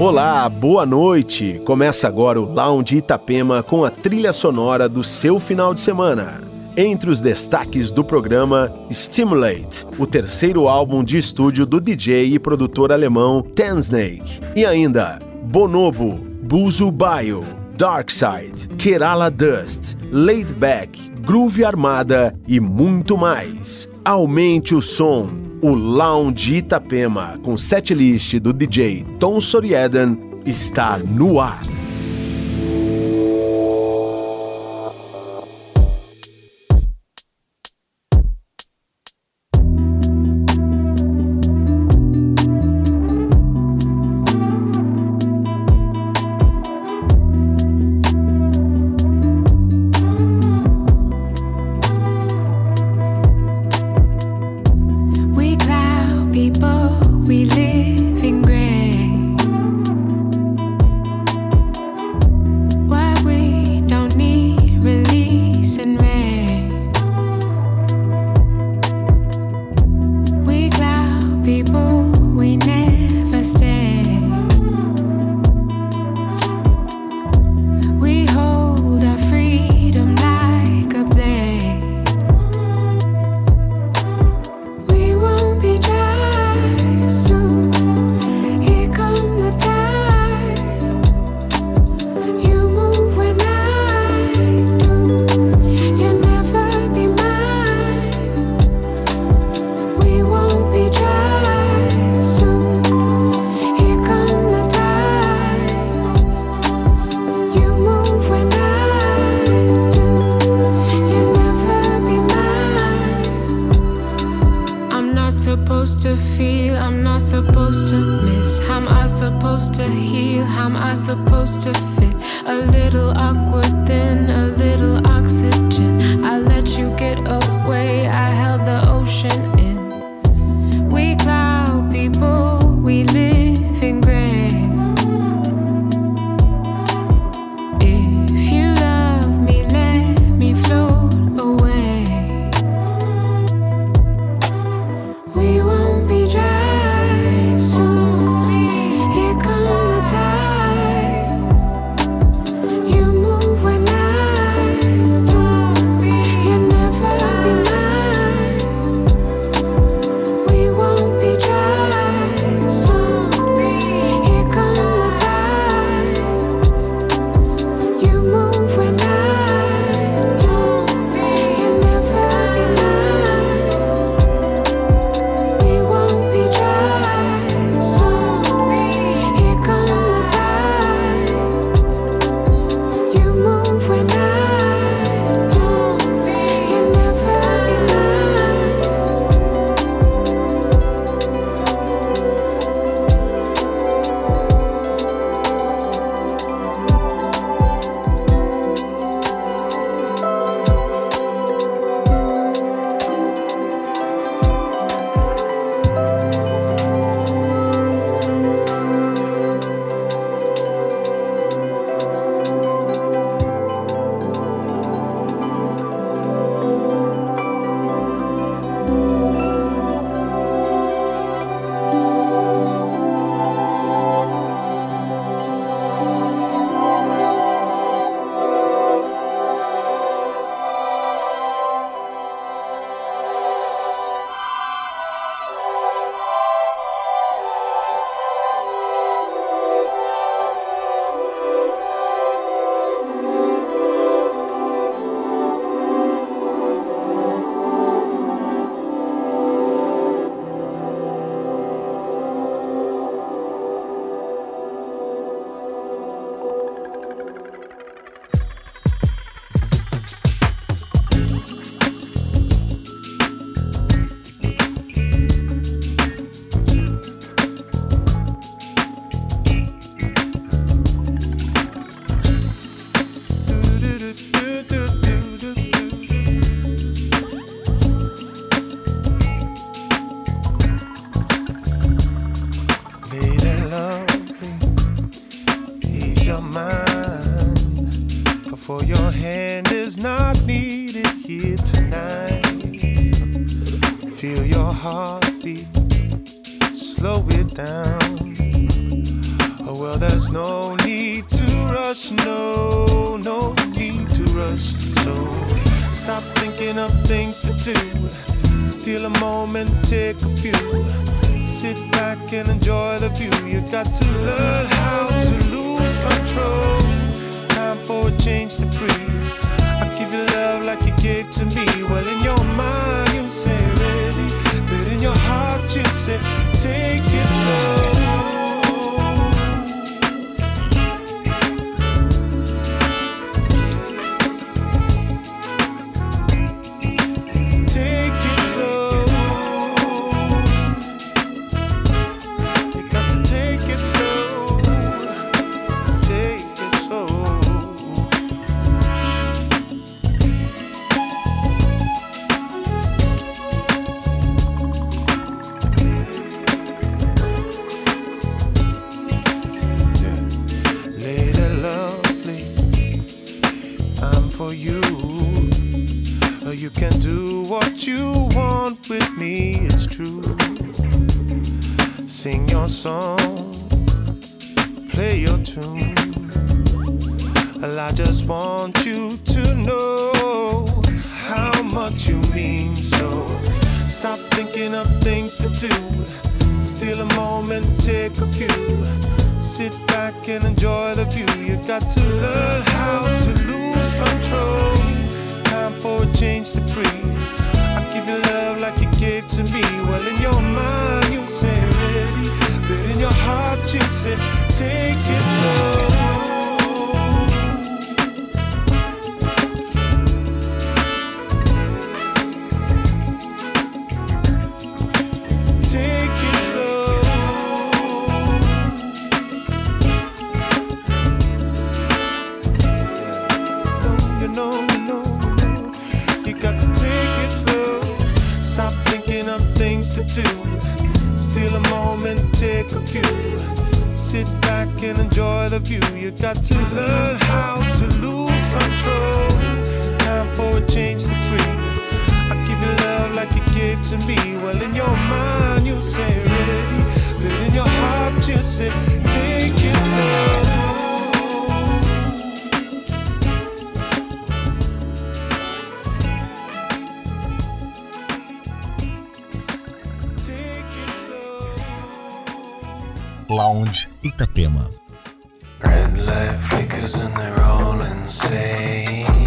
Olá, boa noite! Começa agora o Lounge Itapema com a trilha sonora do seu final de semana. Entre os destaques do programa, Stimulate, o terceiro álbum de estúdio do DJ e produtor alemão Tensnake. E ainda, Bonobo, Buzu Bio, Darkside, Kerala Dust, Laid Back, Groove Armada e muito mais. Aumente o som o Lounge Itapema, com setlist do DJ Tom Soriaden, está no ar. Heartbeat, slow it down. Oh, well, Lounge Itapema. Red light flickers and they're all insane.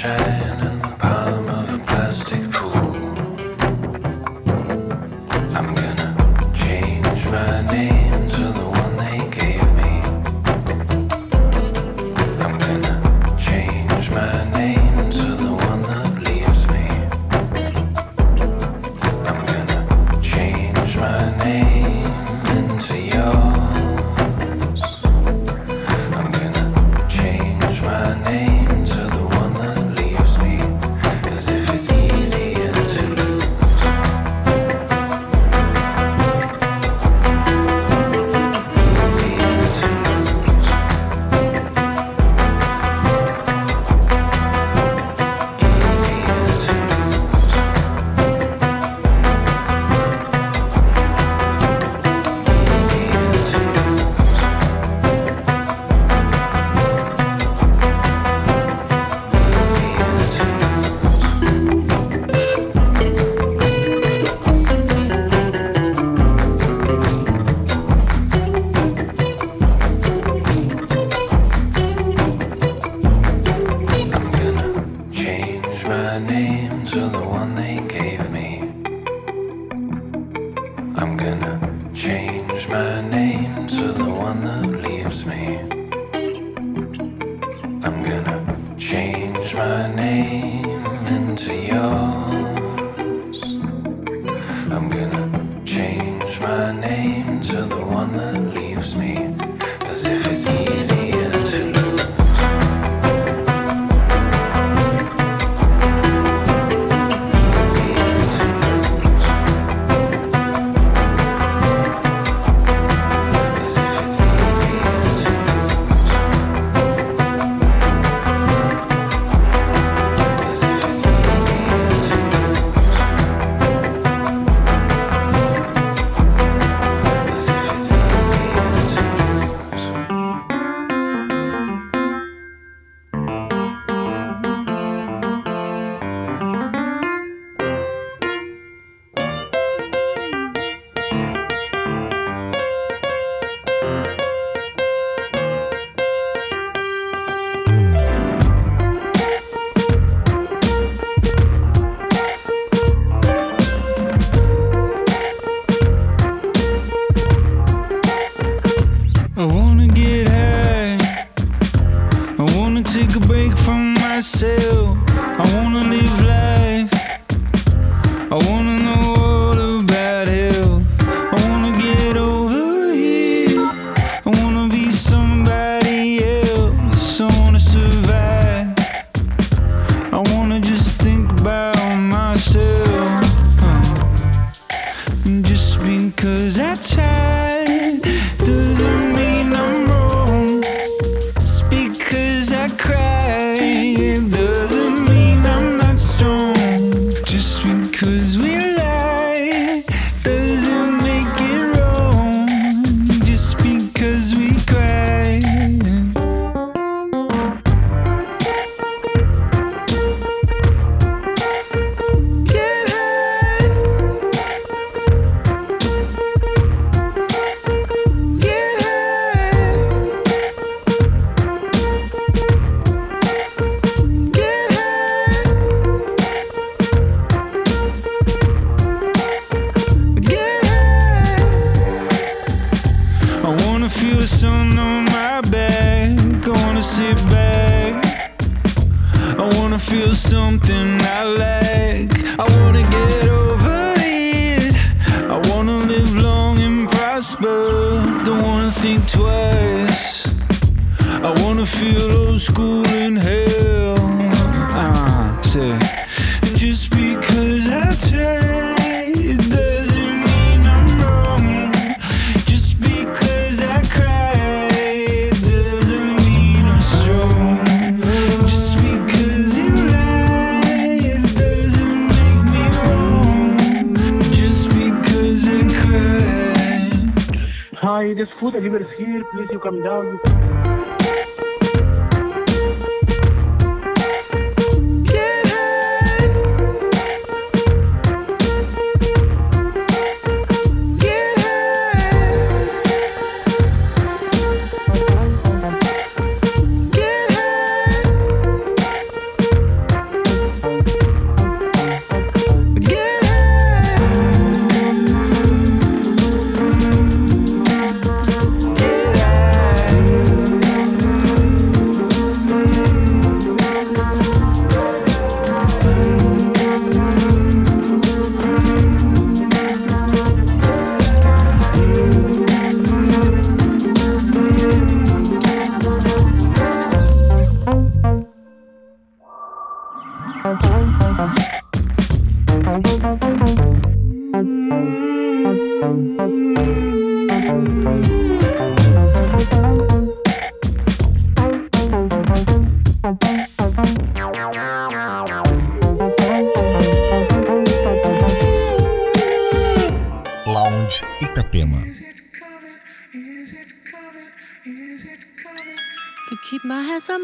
shine. something If you here, please you come down.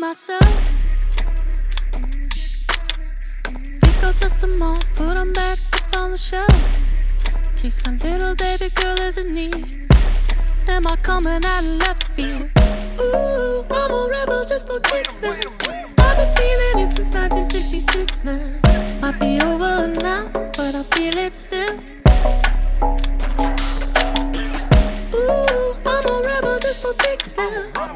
myself. Think I'll dust them off, put them back up on the shelf. Case my little baby girl as in need. Am I coming out of left field? Ooh, I'm a rebel just for kicks now. I've been feeling it since 1966 now. Might be over now, but I feel it still.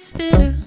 still.